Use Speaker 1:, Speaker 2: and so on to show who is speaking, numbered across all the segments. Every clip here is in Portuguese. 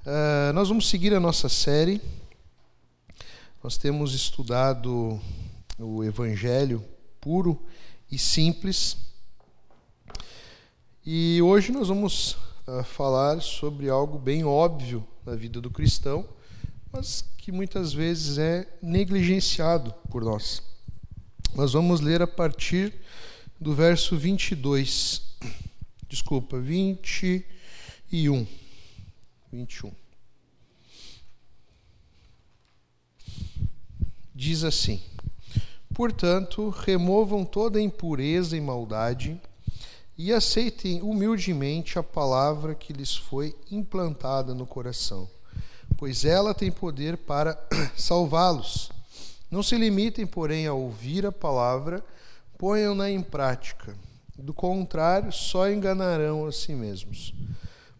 Speaker 1: Uh, nós vamos seguir a nossa série. Nós temos estudado o Evangelho puro e simples. E hoje nós vamos uh, falar sobre algo bem óbvio na vida do cristão, mas que muitas vezes é negligenciado por nós. Nós vamos ler a partir do verso 22. Desculpa, 21. 21. Diz assim: Portanto, removam toda impureza e maldade e aceitem humildemente a palavra que lhes foi implantada no coração, pois ela tem poder para salvá-los. Não se limitem, porém, a ouvir a palavra, ponham-na em prática. Do contrário, só enganarão a si mesmos.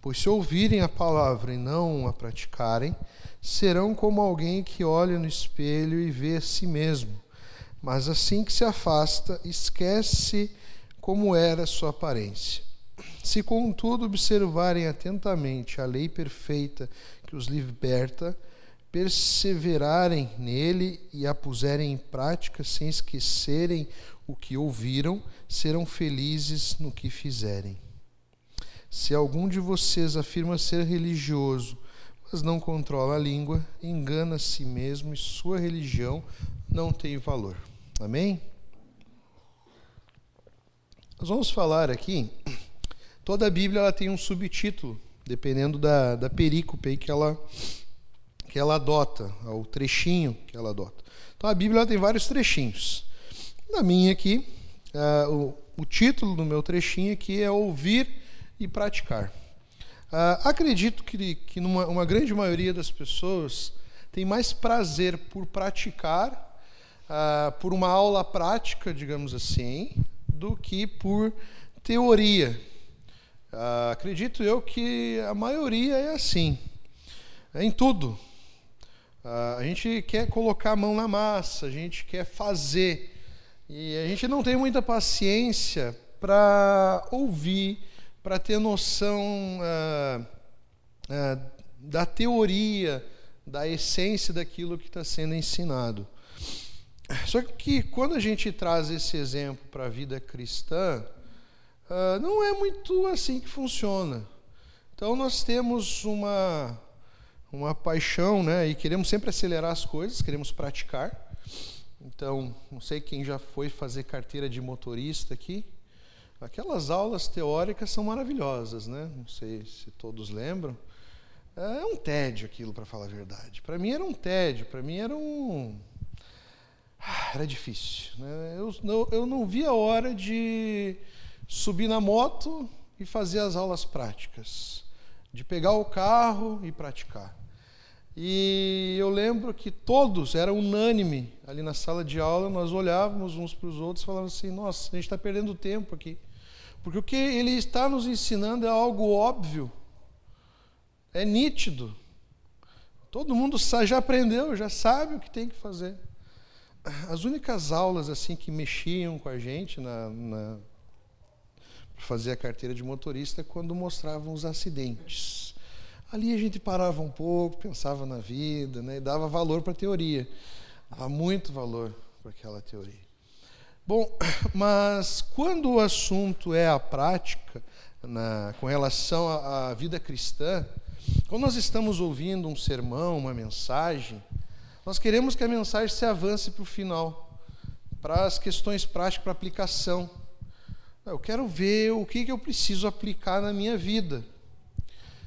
Speaker 1: Pois se ouvirem a palavra e não a praticarem, serão como alguém que olha no espelho e vê a si mesmo, mas assim que se afasta, esquece como era sua aparência. Se, contudo, observarem atentamente a lei perfeita que os liberta, perseverarem nele e a puserem em prática sem esquecerem o que ouviram, serão felizes no que fizerem. Se algum de vocês afirma ser religioso, mas não controla a língua, engana a si mesmo e sua religião não tem valor. Amém? Nós vamos falar aqui. Toda a Bíblia ela tem um subtítulo, dependendo da, da perícope que ela, que ela adota, o trechinho que ela adota. Então a Bíblia tem vários trechinhos. Na minha aqui, uh, o, o título do meu trechinho aqui é Ouvir e praticar. Uh, acredito que, que numa, uma grande maioria das pessoas tem mais prazer por praticar, uh, por uma aula prática, digamos assim, do que por teoria. Uh, acredito eu que a maioria é assim, é em tudo. a gente quer colocar a mão na massa, a gente quer fazer, e a gente não tem muita paciência para ouvir para ter noção ah, ah, da teoria, da essência daquilo que está sendo ensinado. Só que quando a gente traz esse exemplo para a vida cristã, ah, não é muito assim que funciona. Então nós temos uma uma paixão, né? E queremos sempre acelerar as coisas, queremos praticar. Então, não sei quem já foi fazer carteira de motorista aqui. Aquelas aulas teóricas são maravilhosas, né? Não sei se todos lembram. É um tédio aquilo, para falar a verdade. Para mim era um tédio, para mim era um. Ah, era difícil. Né? Eu, não, eu não via a hora de subir na moto e fazer as aulas práticas, de pegar o carro e praticar. E eu lembro que todos, era unânime ali na sala de aula, nós olhávamos uns para os outros e falávamos assim: nossa, a gente está perdendo tempo aqui. Porque o que ele está nos ensinando é algo óbvio, é nítido. Todo mundo já aprendeu, já sabe o que tem que fazer. As únicas aulas assim que mexiam com a gente na, na para fazer a carteira de motorista é quando mostravam os acidentes. Ali a gente parava um pouco, pensava na vida, né, e dava valor para a teoria. Dava muito valor para aquela teoria. Bom, mas quando o assunto é a prática, na, com relação à, à vida cristã, quando nós estamos ouvindo um sermão, uma mensagem, nós queremos que a mensagem se avance para o final, para as questões práticas, para aplicação. Eu quero ver o que, que eu preciso aplicar na minha vida.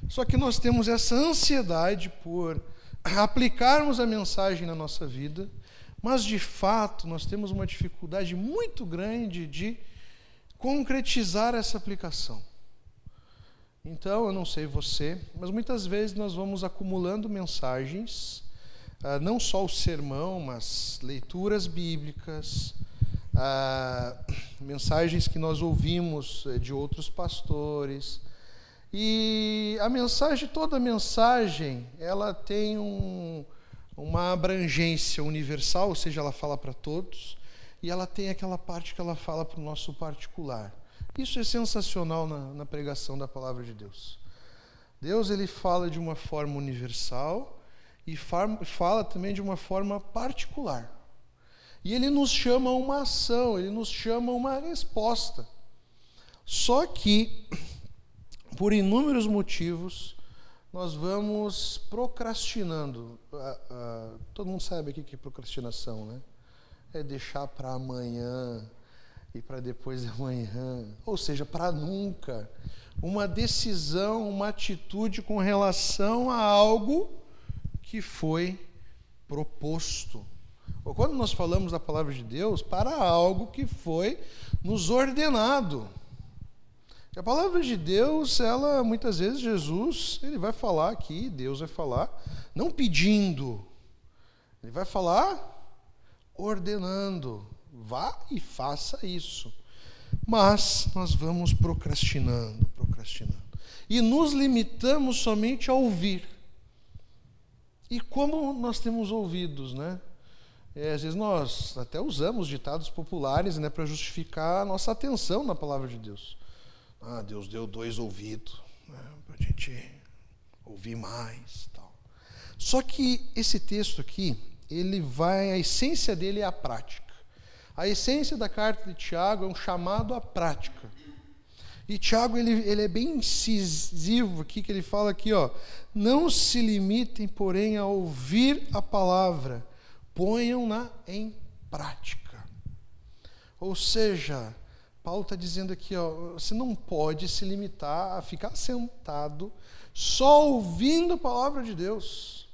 Speaker 1: Só que nós temos essa ansiedade por aplicarmos a mensagem na nossa vida mas, de fato, nós temos uma dificuldade muito grande de concretizar essa aplicação. Então, eu não sei você, mas muitas vezes nós vamos acumulando mensagens, ah, não só o sermão, mas leituras bíblicas, ah, mensagens que nós ouvimos eh, de outros pastores. E a mensagem, toda mensagem, ela tem um, uma abrangência universal, ou seja, ela fala para todos, e ela tem aquela parte que ela fala para o nosso particular. Isso é sensacional na, na, pregação da palavra de Deus. Deus ele fala de uma forma universal e fala também de uma forma particular. E ele nos chama a uma ação, ele nos chama a uma resposta. Só que, por inúmeros motivos, nós vamos procrastinando. Ah, ah, todo mundo sabe aqui que é procrastinação, né? É deixar para amanhã e para depois de amanhã, ou seja, para nunca. Uma decisão, uma atitude com relação a algo que foi proposto. Ou quando nós falamos da palavra de Deus, para algo que foi nos ordenado. A palavra de Deus, ela muitas vezes Jesus, ele vai falar aqui, Deus vai falar, não pedindo, ele vai falar ordenando. Vá e faça isso. Mas nós vamos procrastinando, procrastinando. E nos limitamos somente a ouvir. E como nós temos ouvidos, né? É, às vezes nós até usamos ditados populares né, para justificar a nossa atenção na palavra de Deus. Ah, Deus deu dois ouvidos né, para a gente ouvir mais. Tal. Só que esse texto aqui, ele vai, a essência dele é a prática. A essência da carta de Tiago é um chamado à prática. E Tiago ele, ele é bem incisivo aqui, que ele fala aqui, ó, não se limitem, porém, a ouvir a palavra, ponham-na em prática. Ou seja, Paulo está dizendo aqui, ó, você não pode se limitar a ficar sentado só ouvindo a palavra de Deus.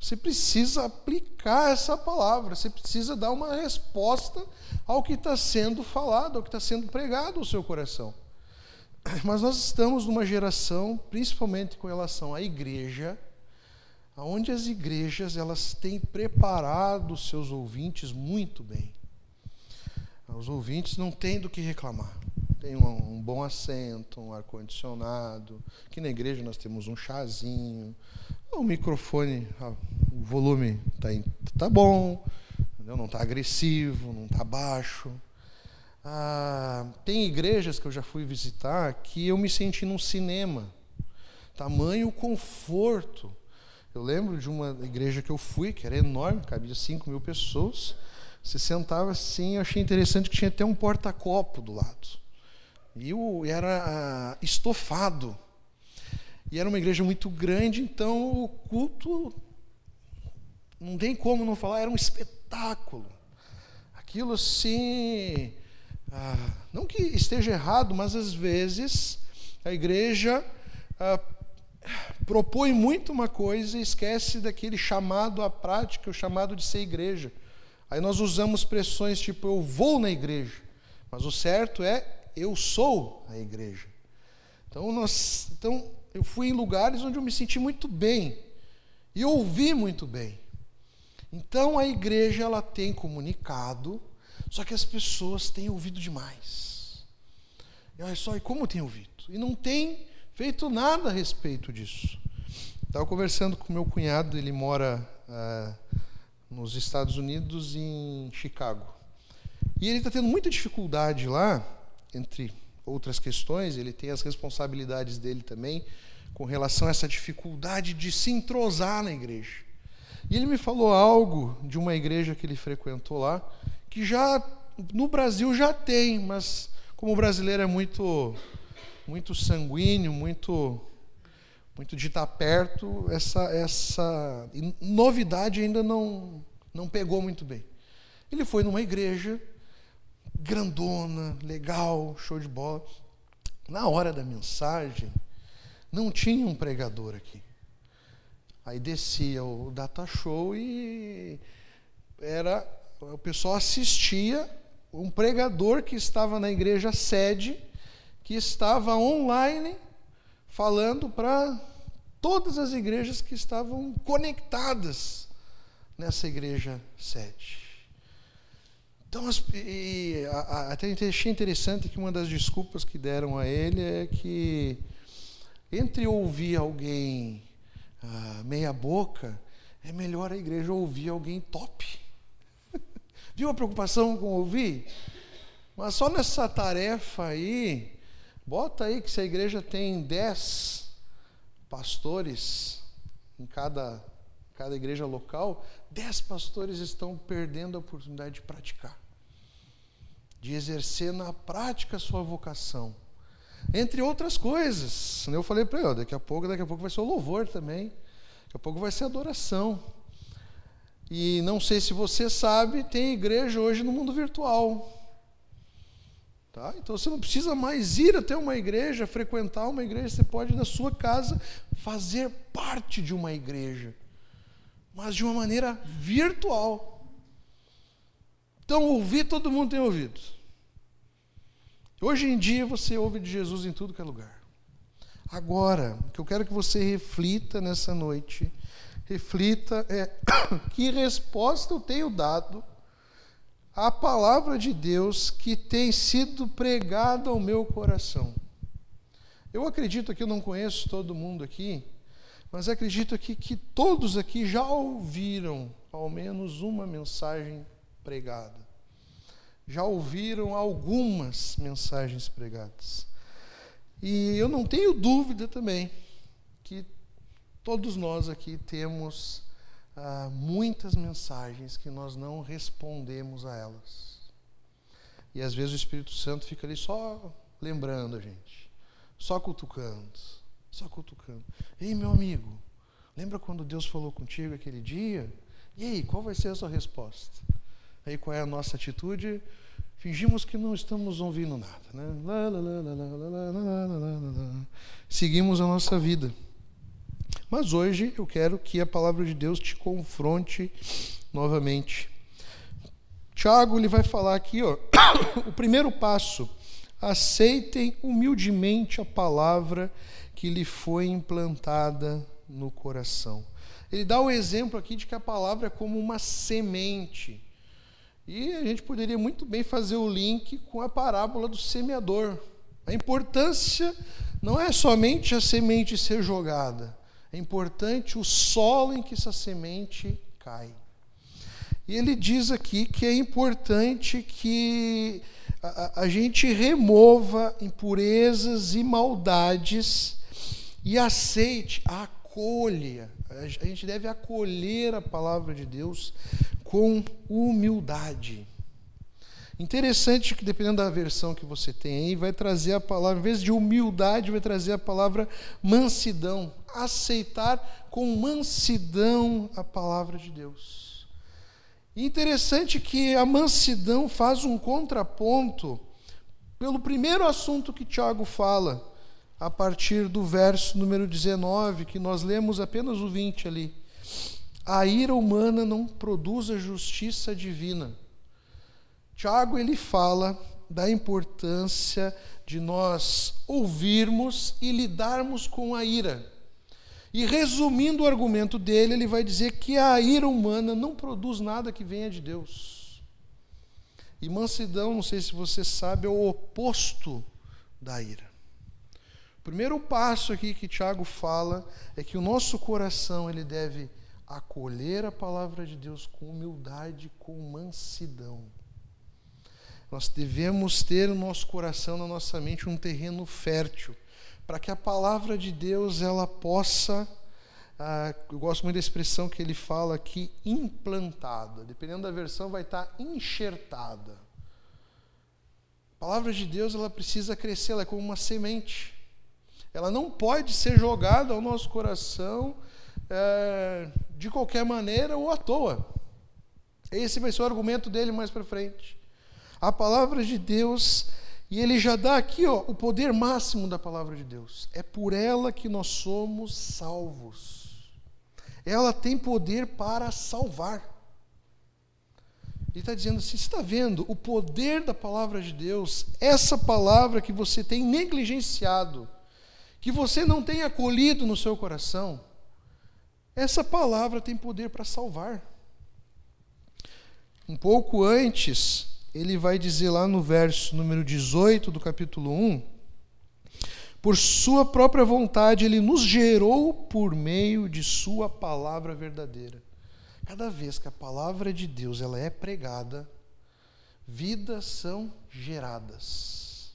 Speaker 1: Você precisa aplicar essa palavra, você precisa dar uma resposta ao que está sendo falado, ao que está sendo pregado no seu coração. Mas nós estamos numa geração, principalmente com relação à igreja, onde as igrejas elas têm preparado seus ouvintes muito bem. Os ouvintes não têm do que reclamar. Tem um, um bom assento, um ar-condicionado. Aqui na igreja nós temos um chazinho. O microfone, o volume está tá bom, não está agressivo, não está baixo. Ah, tem igrejas que eu já fui visitar que eu me senti num cinema. Tamanho conforto. Eu lembro de uma igreja que eu fui, que era enorme, cabia 5 mil pessoas. Você sentava assim, eu achei interessante que tinha até um porta-copo do lado. E o, era ah, estofado. E era uma igreja muito grande, então o culto, não tem como não falar, era um espetáculo. Aquilo assim, ah, não que esteja errado, mas às vezes a igreja ah, propõe muito uma coisa e esquece daquele chamado à prática, o chamado de ser igreja. Aí nós usamos expressões tipo eu vou na igreja, mas o certo é eu sou a igreja. Então, nós, então eu fui em lugares onde eu me senti muito bem e ouvi muito bem. Então a igreja ela tem comunicado, só que as pessoas têm ouvido demais. E olha só, e como tem ouvido? E não tem feito nada a respeito disso. Estava conversando com meu cunhado, ele mora ah, nos Estados Unidos, em Chicago. E ele está tendo muita dificuldade lá, entre outras questões, ele tem as responsabilidades dele também, com relação a essa dificuldade de se entrosar na igreja. E ele me falou algo de uma igreja que ele frequentou lá, que já no Brasil já tem, mas como o brasileiro é muito muito sanguíneo, muito muito de estar perto, essa, essa novidade ainda não, não pegou muito bem. Ele foi numa igreja grandona, legal, show de bola. Na hora da mensagem, não tinha um pregador aqui. Aí descia o data show e era o pessoal assistia um pregador que estava na igreja sede, que estava online falando para todas as igrejas que estavam conectadas nessa igreja sede. Então, e, a, até achei interessante que uma das desculpas que deram a ele é que, entre ouvir alguém ah, meia boca, é melhor a igreja ouvir alguém top. Viu a preocupação com ouvir? Mas só nessa tarefa aí, bota aí que se a igreja tem dez pastores em cada, cada igreja local, dez pastores estão perdendo a oportunidade de praticar, de exercer na prática sua vocação. Entre outras coisas. Eu falei para ele, daqui a pouco, daqui a pouco vai ser o louvor também. Daqui a pouco vai ser a adoração. E não sei se você sabe, tem igreja hoje no mundo virtual. Tá? Então você não precisa mais ir até uma igreja, frequentar uma igreja, você pode na sua casa fazer parte de uma igreja, mas de uma maneira virtual. Então ouvir todo mundo tem ouvido. Hoje em dia você ouve de Jesus em tudo que é lugar. Agora, o que eu quero que você reflita nessa noite, reflita é que resposta eu tenho dado a palavra de Deus que tem sido pregada ao meu coração. Eu acredito que eu não conheço todo mundo aqui, mas acredito aqui que todos aqui já ouviram ao menos uma mensagem pregada. Já ouviram algumas mensagens pregadas. E eu não tenho dúvida também que todos nós aqui temos ah, muitas mensagens que nós não respondemos a elas. E às vezes o Espírito Santo fica ali só lembrando a gente, só cutucando, só cutucando. Ei, meu amigo, lembra quando Deus falou contigo aquele dia? E aí, qual vai ser a sua resposta? Aí qual é a nossa atitude? Fingimos que não estamos ouvindo nada. Né? Seguimos a nossa vida. Mas hoje eu quero que a palavra de Deus te confronte novamente. Tiago ele vai falar aqui, ó, o primeiro passo: aceitem humildemente a palavra que lhe foi implantada no coração. Ele dá o exemplo aqui de que a palavra é como uma semente. E a gente poderia muito bem fazer o link com a parábola do semeador. A importância não é somente a semente ser jogada, é importante o solo em que essa semente cai. E ele diz aqui que é importante que a, a gente remova impurezas e maldades e aceite, acolha. A gente deve acolher a palavra de Deus com humildade. Interessante que, dependendo da versão que você tem aí, vai trazer a palavra, em vez de humildade, vai trazer a palavra mansidão. Aceitar com mansidão a palavra de Deus. Interessante que a mansidão faz um contraponto pelo primeiro assunto que Tiago fala, a partir do verso número 19, que nós lemos apenas o 20 ali. A ira humana não produz a justiça divina. Tiago ele fala da importância de nós ouvirmos e lidarmos com a ira. E resumindo o argumento dele, ele vai dizer que a ira humana não produz nada que venha de Deus. E mansidão, não sei se você sabe, é o oposto da ira. O primeiro passo aqui que Tiago fala é que o nosso coração ele deve acolher a palavra de Deus com humildade, com mansidão. Nós devemos ter no nosso coração, na nossa mente, um terreno fértil, para que a palavra de Deus ela possa, ah, eu gosto muito da expressão que ele fala aqui, implantada. Dependendo da versão, vai estar enxertada. A palavra de Deus ela precisa crescer, ela é como uma semente. Ela não pode ser jogada ao nosso coração é, de qualquer maneira ou à toa. Esse vai ser o argumento dele mais para frente a palavra de Deus, e ele já dá aqui ó, o poder máximo da palavra de Deus. É por ela que nós somos salvos. Ela tem poder para salvar. Ele está dizendo assim: você está vendo o poder da palavra de Deus, essa palavra que você tem negligenciado, que você não tem acolhido no seu coração, essa palavra tem poder para salvar. Um pouco antes, ele vai dizer lá no verso número 18 do capítulo 1: Por sua própria vontade, ele nos gerou por meio de sua palavra verdadeira. Cada vez que a palavra de Deus ela é pregada, vidas são geradas.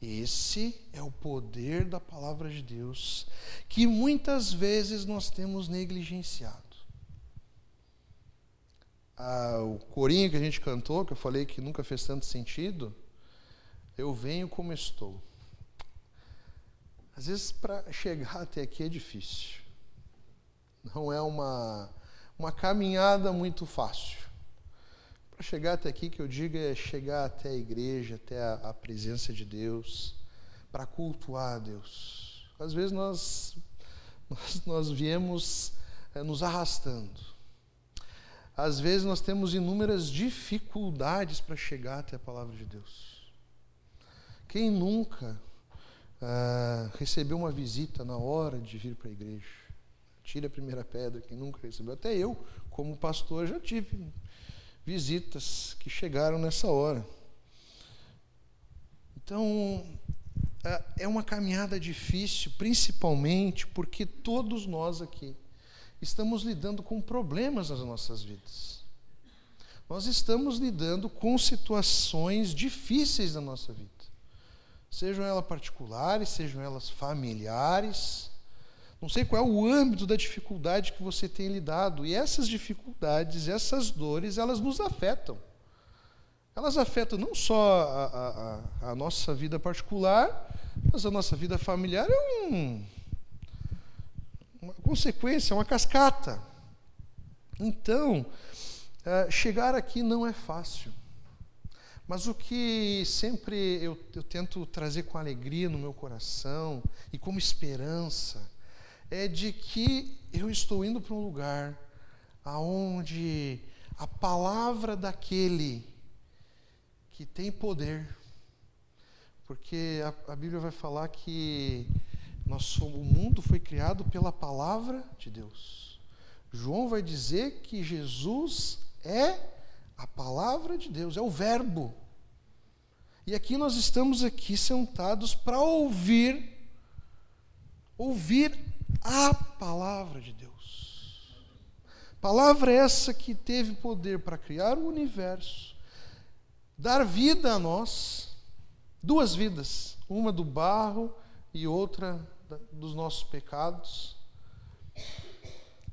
Speaker 1: Esse é o poder da palavra de Deus, que muitas vezes nós temos negligenciado. O corinho que a gente cantou, que eu falei que nunca fez tanto sentido, eu venho como estou. Às vezes, para chegar até aqui é difícil. Não é uma, uma caminhada muito fácil. Para chegar até aqui, que eu digo é chegar até a igreja, até a, a presença de Deus, para cultuar a Deus. Às vezes nós, nós, nós viemos é, nos arrastando. Às vezes nós temos inúmeras dificuldades para chegar até a palavra de Deus. Quem nunca ah, recebeu uma visita na hora de vir para a igreja? Tire a primeira pedra, quem nunca recebeu. Até eu, como pastor, já tive visitas que chegaram nessa hora. Então, é uma caminhada difícil, principalmente porque todos nós aqui estamos lidando com problemas nas nossas vidas. Nós estamos lidando com situações difíceis na nossa vida. Sejam elas particulares, sejam elas familiares, não sei qual é o âmbito da dificuldade que você tem lidado. E essas dificuldades, essas dores, elas nos afetam. Elas afetam não só a, a, a nossa vida particular, mas a nossa vida familiar é um, uma consequência, uma cascata. Então, é, chegar aqui não é fácil. Mas o que sempre eu, eu tento trazer com alegria no meu coração e como esperança é de que eu estou indo para um lugar aonde a palavra daquele que tem poder, porque a, a Bíblia vai falar que nós, o mundo foi criado pela palavra de Deus. João vai dizer que Jesus é a palavra de Deus, é o verbo. E aqui nós estamos aqui sentados para ouvir ouvir a palavra de Deus. Palavra essa que teve poder para criar o universo, dar vida a nós, duas vidas, uma do barro e outra dos nossos pecados.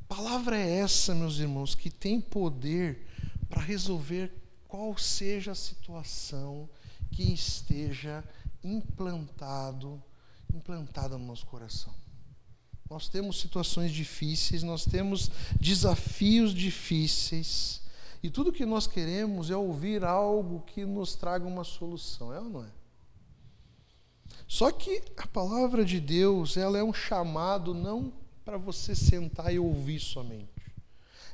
Speaker 1: Palavra é essa, meus irmãos, que tem poder para resolver qual seja a situação que esteja implantado, implantada no nosso coração. Nós temos situações difíceis, nós temos desafios difíceis. E tudo que nós queremos é ouvir algo que nos traga uma solução, é ou não é? Só que a palavra de Deus, ela é um chamado não para você sentar e ouvir somente.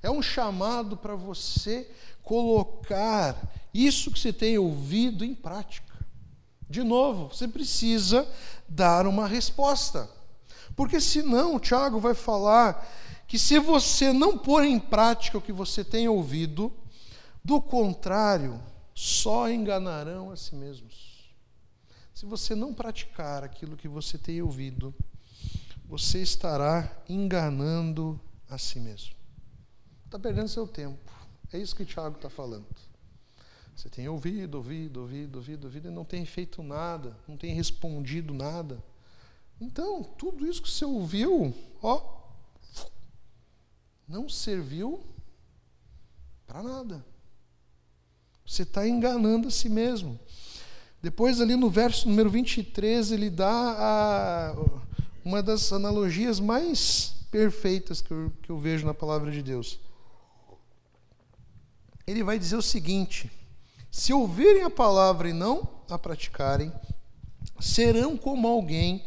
Speaker 1: É um chamado para você colocar isso que você tem ouvido em prática. De novo, você precisa dar uma resposta. Porque senão o Tiago vai falar que se você não pôr em prática o que você tem ouvido, do contrário, só enganarão a si mesmos. Se você não praticar aquilo que você tem ouvido, você estará enganando a si mesmo. Está perdendo seu tempo. É isso que Tiago está falando. Você tem ouvido, ouvido, ouvido, ouvido, ouvido e não tem feito nada, não tem respondido nada. Então, tudo isso que você ouviu, ó, não serviu para nada. Você está enganando a si mesmo. Depois, ali no verso número 23, ele dá a, uma das analogias mais perfeitas que eu, que eu vejo na palavra de Deus. Ele vai dizer o seguinte: se ouvirem a palavra e não a praticarem, serão como alguém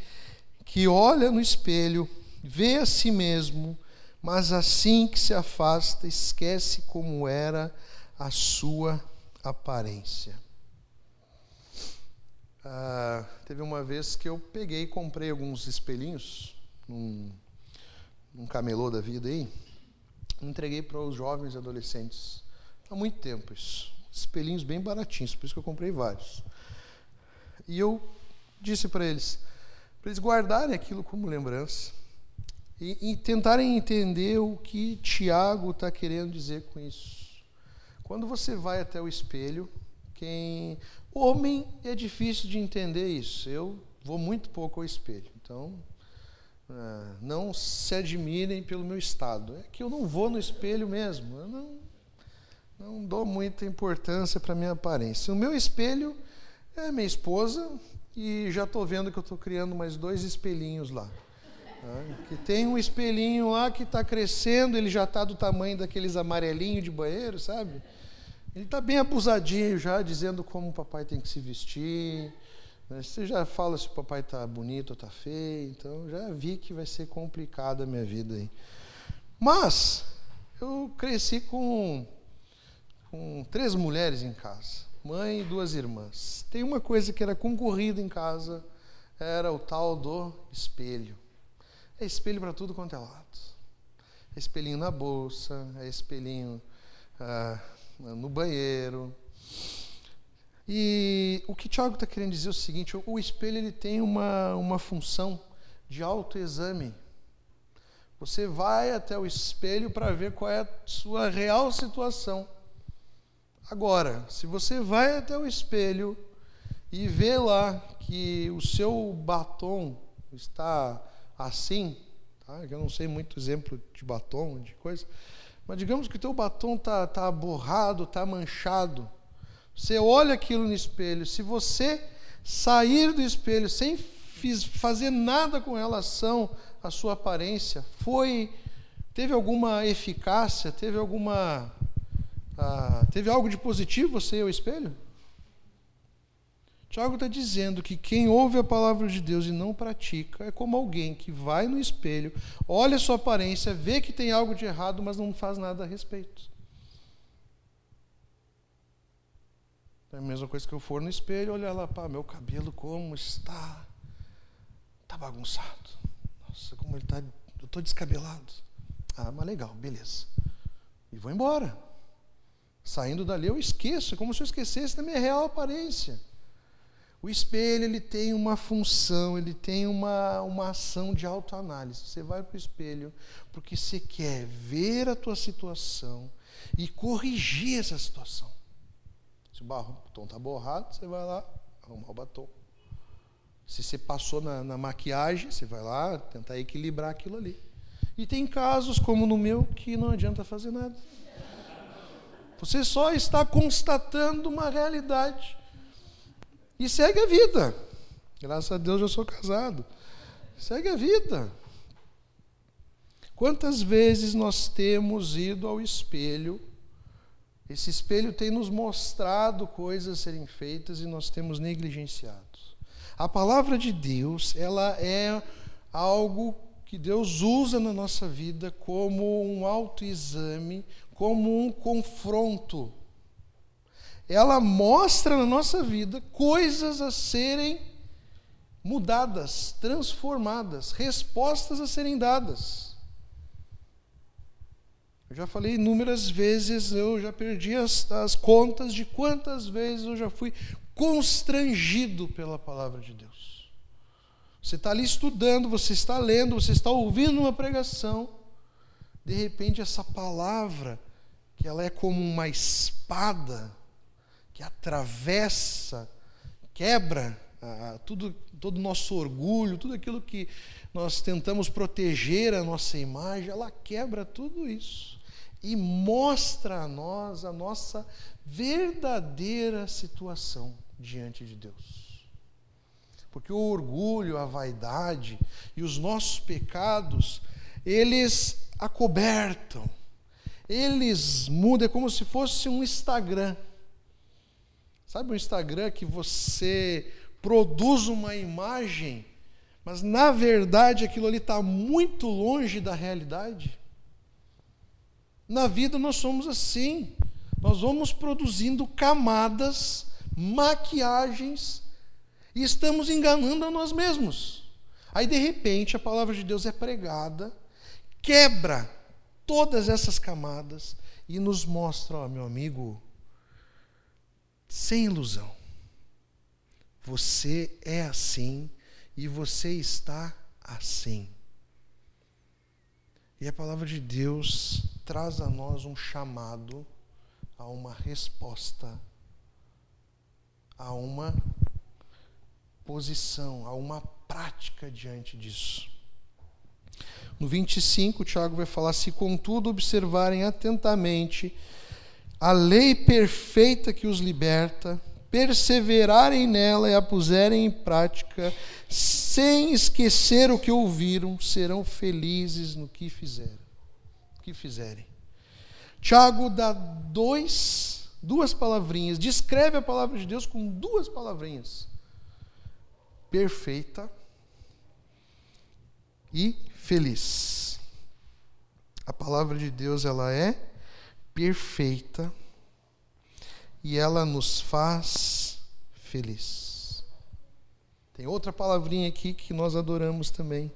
Speaker 1: que olha no espelho, vê a si mesmo, mas assim que se afasta, esquece como era a sua aparência. Ah, teve uma vez que eu peguei e comprei alguns espelhinhos num, camelô da vida aí, entreguei para os jovens e adolescentes. Há muito tempo isso. Espelhinhos bem baratinhos, por isso que eu comprei vários. E eu disse para eles: para eles guardarem aquilo como lembrança e, e tentarem entender o que Tiago está querendo dizer com isso. Quando você vai até o espelho, quem Homem é difícil de entender isso. Eu vou muito pouco ao espelho. Então, é, não se admirem pelo meu estado. É que eu não vou no espelho mesmo. Eu não, não dou muita importância para minha aparência. O meu espelho é minha esposa e já estou vendo que eu estou criando mais dois espelhinhos lá. Né? Que tem um espelhinho lá que está crescendo, ele já está do tamanho daqueles amarelinhos de banheiro, sabe? Ele está bem abusadinho já, dizendo como o papai tem que se vestir. Né? Você já fala se o papai está bonito ou está feio. Então já vi que vai ser complicada a minha vida aí. Mas eu cresci com, com três mulheres em casa, mãe e duas irmãs. Tem uma coisa que era concorrida em casa, era o tal do espelho. É espelho para tudo quanto é lado. É espelhinho na bolsa, é espelhinho ah, no banheiro. E o que Tiago está querendo dizer é o seguinte: o espelho ele tem uma, uma função de autoexame. Você vai até o espelho para ver qual é a sua real situação. Agora, se você vai até o espelho e vê lá que o seu batom está assim, tá? eu não sei muito exemplo de batom, de coisa, mas digamos que o teu batom está tá borrado, está manchado. Você olha aquilo no espelho, se você sair do espelho sem fazer nada com relação à sua aparência, foi teve alguma eficácia, teve alguma ah, teve algo de positivo você ir ao espelho? Tiago está dizendo que quem ouve a palavra de Deus e não pratica é como alguém que vai no espelho, olha a sua aparência, vê que tem algo de errado, mas não faz nada a respeito. É a mesma coisa que eu for no espelho, olhar lá, pá, meu cabelo como está? Está bagunçado. Nossa, como ele está. Eu estou descabelado. Ah, mas legal, beleza. E vou embora. Saindo dali, eu esqueço, é como se eu esquecesse da minha real aparência. O espelho ele tem uma função, ele tem uma, uma ação de autoanálise. Você vai para o espelho porque você quer ver a tua situação e corrigir essa situação. Se o batom está borrado, você vai lá arrumar o batom. Se você passou na, na maquiagem, você vai lá tentar equilibrar aquilo ali. E tem casos, como no meu, que não adianta fazer nada. Você só está constatando uma realidade e segue a vida. Graças a Deus eu sou casado. Segue a vida. Quantas vezes nós temos ido ao espelho? Esse espelho tem nos mostrado coisas a serem feitas e nós temos negligenciado. A palavra de Deus, ela é algo que Deus usa na nossa vida como um autoexame, como um confronto ela mostra na nossa vida coisas a serem mudadas, transformadas, respostas a serem dadas. Eu já falei inúmeras vezes, eu já perdi as, as contas de quantas vezes eu já fui constrangido pela palavra de Deus. Você está ali estudando, você está lendo, você está ouvindo uma pregação, de repente essa palavra, que ela é como uma espada, que atravessa, quebra ah, tudo, todo o nosso orgulho, tudo aquilo que nós tentamos proteger a nossa imagem, ela quebra tudo isso e mostra a nós a nossa verdadeira situação diante de Deus. Porque o orgulho, a vaidade e os nossos pecados, eles acobertam, eles mudam, é como se fosse um Instagram. Sabe o Instagram que você produz uma imagem, mas na verdade aquilo ali está muito longe da realidade? Na vida nós somos assim. Nós vamos produzindo camadas, maquiagens, e estamos enganando a nós mesmos. Aí, de repente, a palavra de Deus é pregada, quebra todas essas camadas e nos mostra, ó, meu amigo, sem ilusão. Você é assim e você está assim. E a palavra de Deus traz a nós um chamado a uma resposta a uma posição, a uma prática diante disso. No 25, o Tiago vai falar: se contudo observarem atentamente a lei perfeita que os liberta, perseverarem nela e a puserem em prática, sem esquecer o que ouviram, serão felizes no que fizeram, que fizerem. Tiago dá dois, duas palavrinhas, descreve a palavra de Deus com duas palavrinhas: perfeita e feliz. A palavra de Deus ela é perfeita e ela nos faz feliz. Tem outra palavrinha aqui que nós adoramos também.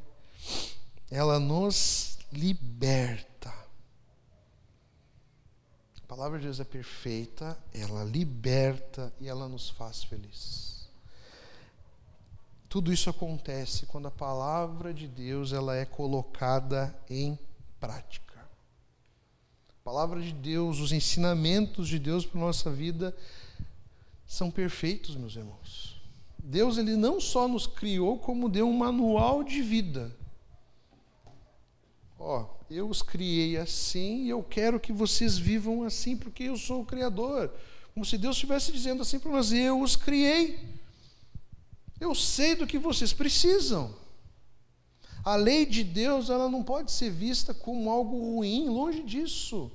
Speaker 1: Ela nos liberta. A palavra de Deus é perfeita, ela liberta e ela nos faz feliz. Tudo isso acontece quando a palavra de Deus ela é colocada em prática. Palavra de Deus, os ensinamentos de Deus para a nossa vida são perfeitos, meus irmãos. Deus ele não só nos criou, como deu um manual de vida. Ó, eu os criei assim e eu quero que vocês vivam assim, porque eu sou o Criador. Como se Deus estivesse dizendo assim para nós: eu os criei. Eu sei do que vocês precisam. A lei de Deus ela não pode ser vista como algo ruim, longe disso.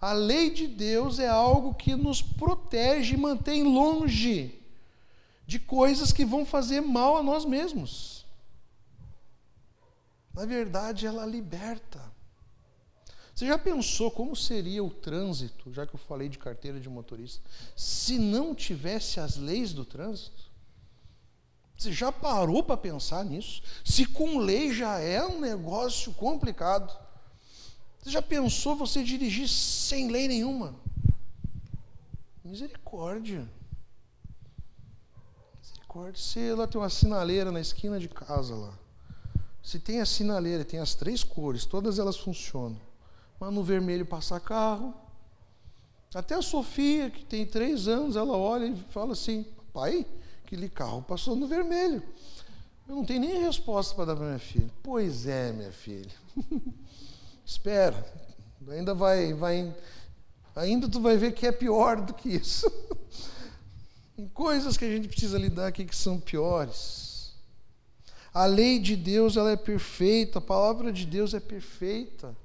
Speaker 1: A lei de Deus é algo que nos protege e mantém longe de coisas que vão fazer mal a nós mesmos. Na verdade, ela liberta. Você já pensou como seria o trânsito, já que eu falei de carteira de motorista, se não tivesse as leis do trânsito? Você já parou para pensar nisso? Se com lei já é um negócio complicado, você já pensou você dirigir sem lei nenhuma? Misericórdia. Misericórdia. Se lá tem uma sinaleira na esquina de casa lá. Se tem a sinaleira, tem as três cores, todas elas funcionam. Mas no vermelho passa carro. Até a Sofia, que tem três anos, ela olha e fala assim: pai, Aquele carro passou no vermelho. Eu não tenho nem resposta para dar para minha filha. Pois é, minha filha. Espera. Ainda vai, vai, ainda tu vai ver que é pior do que isso. Tem coisas que a gente precisa lidar aqui que são piores. A lei de Deus ela é perfeita, a palavra de Deus é perfeita.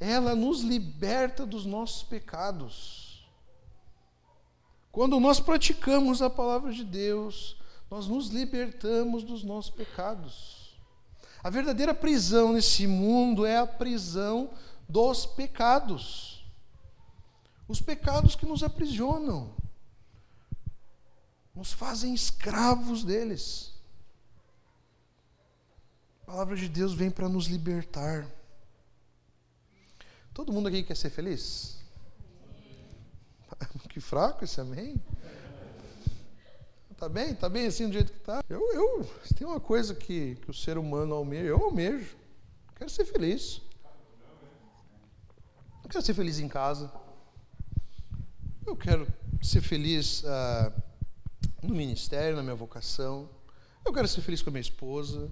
Speaker 1: Ela nos liberta dos nossos pecados. Quando nós praticamos a palavra de Deus, nós nos libertamos dos nossos pecados. A verdadeira prisão nesse mundo é a prisão dos pecados. Os pecados que nos aprisionam, nos fazem escravos deles. A palavra de Deus vem para nos libertar. Todo mundo aqui quer ser feliz? que fraco esse amém. Tá bem? Tá bem assim do jeito que tá? Eu, eu tem uma coisa que, que o ser humano almeja, eu almejo. Quero ser feliz. Eu quero ser feliz em casa. Eu quero ser feliz ah, no ministério, na minha vocação. Eu quero ser feliz com a minha esposa.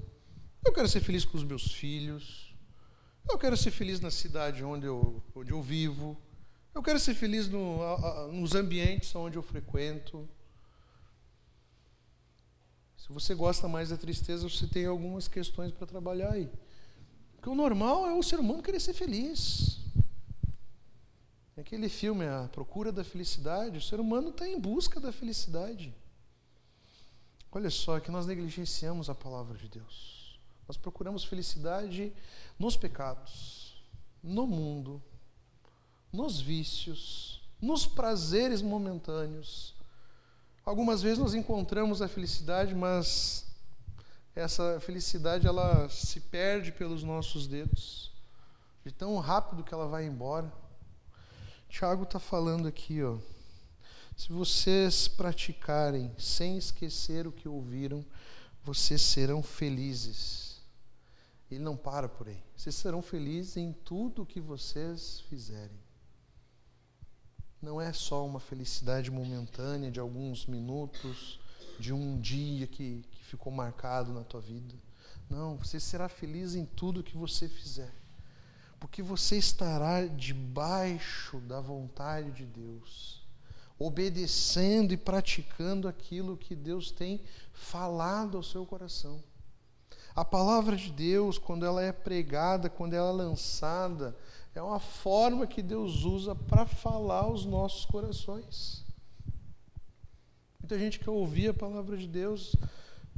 Speaker 1: Eu quero ser feliz com os meus filhos. Eu quero ser feliz na cidade onde eu, onde eu vivo. Eu quero ser feliz no, nos ambientes onde eu frequento. Se você gosta mais da tristeza, você tem algumas questões para trabalhar aí. Porque o normal é o ser humano querer ser feliz. Aquele filme, A Procura da Felicidade, o ser humano está em busca da felicidade. Olha só, que nós negligenciamos a palavra de Deus. Nós procuramos felicidade nos pecados, no mundo, nos vícios, nos prazeres momentâneos. Algumas vezes nós encontramos a felicidade, mas essa felicidade ela se perde pelos nossos dedos, de tão rápido que ela vai embora. Tiago está falando aqui, ó. Se vocês praticarem sem esquecer o que ouviram, vocês serão felizes. Ele não para por aí. Vocês serão felizes em tudo o que vocês fizerem. Não é só uma felicidade momentânea de alguns minutos, de um dia que, que ficou marcado na tua vida. Não, você será feliz em tudo que você fizer. Porque você estará debaixo da vontade de Deus, obedecendo e praticando aquilo que Deus tem falado ao seu coração. A palavra de Deus, quando ela é pregada, quando ela é lançada, é uma forma que Deus usa para falar aos nossos corações. Muita gente quer ouvir a palavra de Deus.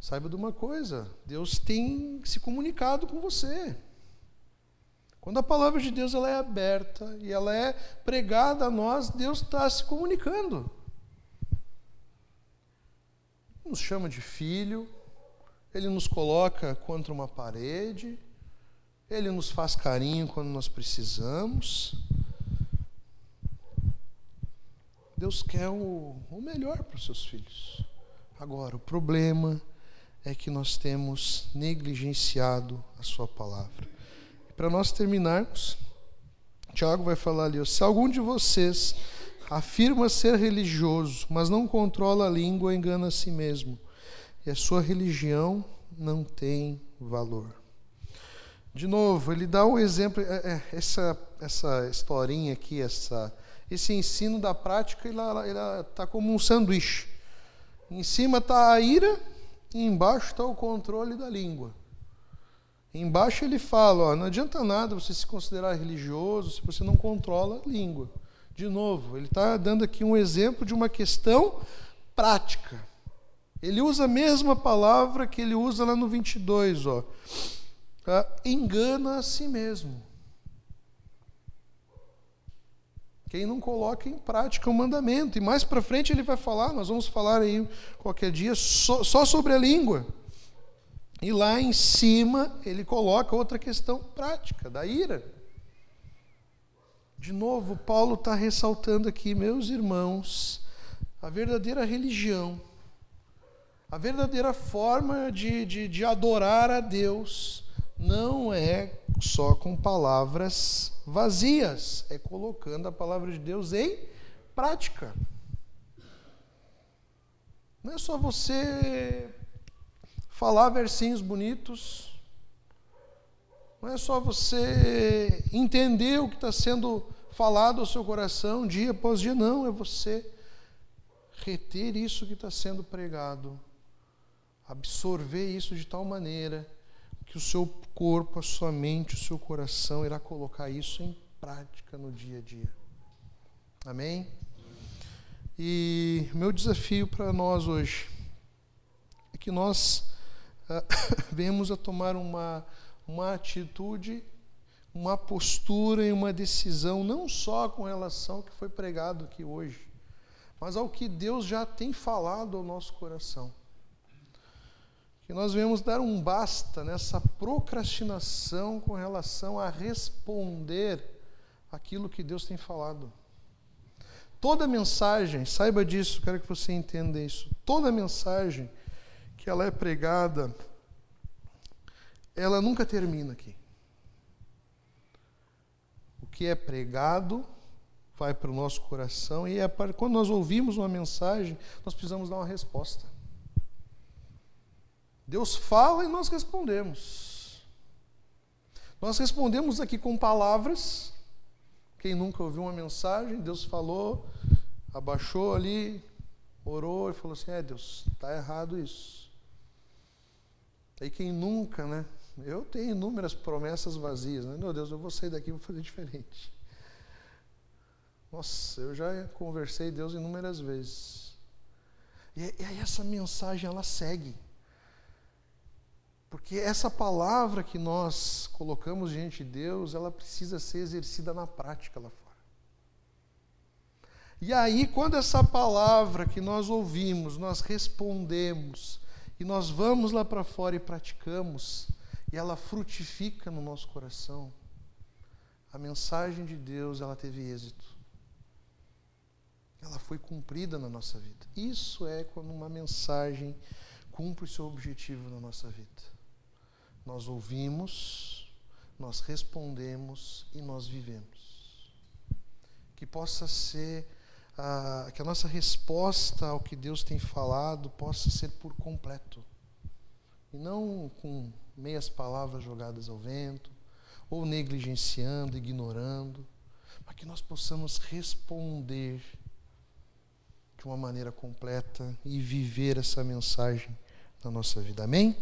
Speaker 1: Saiba de uma coisa: Deus tem se comunicado com você. Quando a palavra de Deus ela é aberta e ela é pregada a nós, Deus está se comunicando. Nos chama de filho, ele nos coloca contra uma parede, ele nos faz carinho quando nós precisamos. Deus quer o, o melhor para os seus filhos. Agora, o problema é que nós temos negligenciado a Sua palavra. Para nós terminarmos, Tiago vai falar ali: se algum de vocês afirma ser religioso, mas não controla a língua, engana a si mesmo e a sua religião não tem valor. De novo, ele dá o exemplo, é, é, essa, essa historinha aqui, essa, esse ensino da prática, ele está como um sanduíche. Em cima está a ira e embaixo está o controle da língua. Embaixo ele fala: ó, não adianta nada você se considerar religioso se você não controla a língua. De novo, ele está dando aqui um exemplo de uma questão prática. Ele usa a mesma palavra que ele usa lá no 22, ó. Tá? Engana a si mesmo. Quem não coloca em prática o mandamento. E mais para frente ele vai falar, nós vamos falar aí qualquer dia só, só sobre a língua. E lá em cima ele coloca outra questão prática, da ira. De novo, Paulo está ressaltando aqui, meus irmãos, a verdadeira religião a verdadeira forma de, de, de adorar a Deus não é só com palavras vazias, é colocando a palavra de Deus em prática. Não é só você falar versinhos bonitos, não é só você entender o que está sendo falado ao seu coração dia após dia, não, é você reter isso que está sendo pregado absorver isso de tal maneira que o seu corpo, a sua mente, o seu coração irá colocar isso em prática no dia a dia. Amém? E meu desafio para nós hoje é que nós uh, venhamos a tomar uma, uma atitude, uma postura e uma decisão, não só com relação ao que foi pregado aqui hoje, mas ao que Deus já tem falado ao nosso coração que nós venhamos dar um basta nessa procrastinação com relação a responder aquilo que Deus tem falado. Toda mensagem, saiba disso, quero que você entenda isso. Toda mensagem que ela é pregada, ela nunca termina aqui. O que é pregado vai para o nosso coração e é para, quando nós ouvimos uma mensagem, nós precisamos dar uma resposta. Deus fala e nós respondemos. Nós respondemos aqui com palavras. Quem nunca ouviu uma mensagem, Deus falou, abaixou ali, orou e falou assim: É, Deus, está errado isso. Aí quem nunca, né? Eu tenho inúmeras promessas vazias, né? Meu Deus, eu vou sair daqui e vou fazer diferente. Nossa, eu já conversei Deus inúmeras vezes. E, e aí essa mensagem ela segue. Porque essa palavra que nós colocamos diante de Deus, ela precisa ser exercida na prática lá fora. E aí, quando essa palavra que nós ouvimos, nós respondemos, e nós vamos lá para fora e praticamos, e ela frutifica no nosso coração, a mensagem de Deus, ela teve êxito. Ela foi cumprida na nossa vida. Isso é quando uma mensagem cumpre o seu objetivo na nossa vida. Nós ouvimos, nós respondemos e nós vivemos. Que possa ser a, que a nossa resposta ao que Deus tem falado possa ser por completo. E não com meias palavras jogadas ao vento, ou negligenciando, ignorando, para que nós possamos responder de uma maneira completa e viver essa mensagem na nossa vida. Amém?